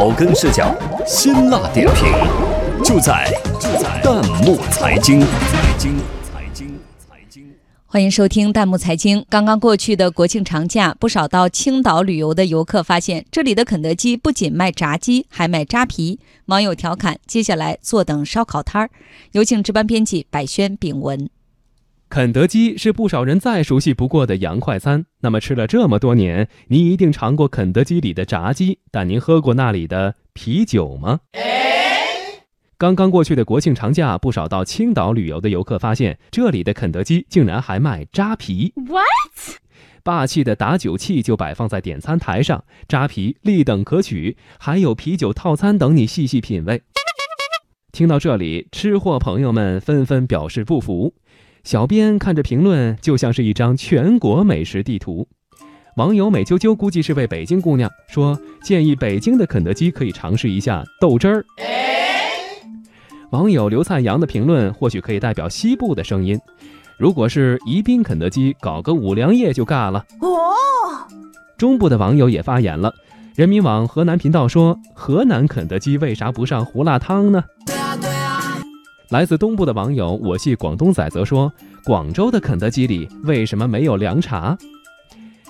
草根视角，辛辣点评，就在就在弹幕财经。财经，欢迎收听弹幕财经。刚刚过去的国庆长假，不少到青岛旅游的游客发现，这里的肯德基不仅卖炸鸡，还卖扎啤。网友调侃：接下来坐等烧烤摊儿。有请值班编辑百轩、炳文。肯德基是不少人再熟悉不过的洋快餐。那么吃了这么多年，您一定尝过肯德基里的炸鸡，但您喝过那里的啤酒吗？刚刚过去的国庆长假，不少到青岛旅游的游客发现，这里的肯德基竟然还卖扎啤。What？霸气的打酒器就摆放在点餐台上，扎啤立等可取，还有啤酒套餐等你细细品味。听到这里，吃货朋友们纷纷表示不服。小编看着评论，就像是一张全国美食地图。网友美啾啾估计是位北京姑娘，说建议北京的肯德基可以尝试一下豆汁儿。网友刘灿阳的评论或许可以代表西部的声音，如果是宜宾肯德基，搞个五粮液就尬了。哦。中部的网友也发言了，人民网河南频道说，河南肯德基为啥不上胡辣汤呢？来自东部的网友我系广东仔则说：“广州的肯德基里为什么没有凉茶？”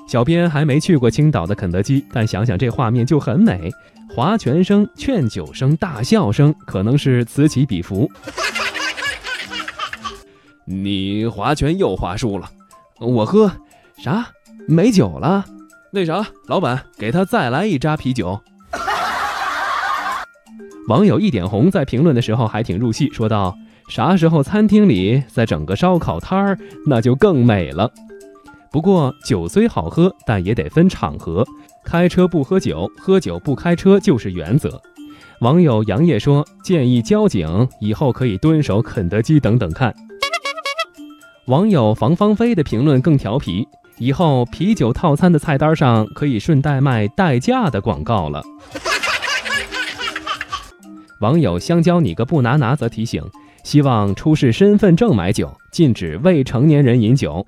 小编还没去过青岛的肯德基，但想想这画面就很美：划拳声、劝酒声、大笑声，可能是此起彼伏。你划拳又划输了，我喝啥？没酒了？那啥，老板给他再来一扎啤酒。网友一点红在评论的时候还挺入戏，说道：“啥时候餐厅里再整个烧烤摊儿，那就更美了。不过酒虽好喝，但也得分场合，开车不喝酒，喝酒不开车就是原则。”网友杨烨说：“建议交警以后可以蹲守肯德基等等看。”网友房芳菲的评论更调皮：“以后啤酒套餐的菜单上可以顺带卖代驾的广告了。”网友香蕉你个不拿拿则提醒，希望出示身份证买酒，禁止未成年人饮酒。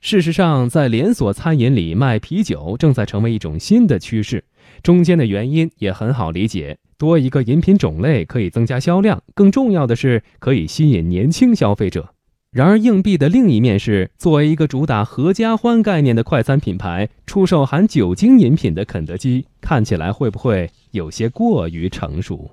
事实上，在连锁餐饮里卖啤酒正在成为一种新的趋势，中间的原因也很好理解：多一个饮品种类可以增加销量，更重要的是可以吸引年轻消费者。然而，硬币的另一面是，作为一个主打合家欢概念的快餐品牌，出售含酒精饮品的肯德基，看起来会不会有些过于成熟？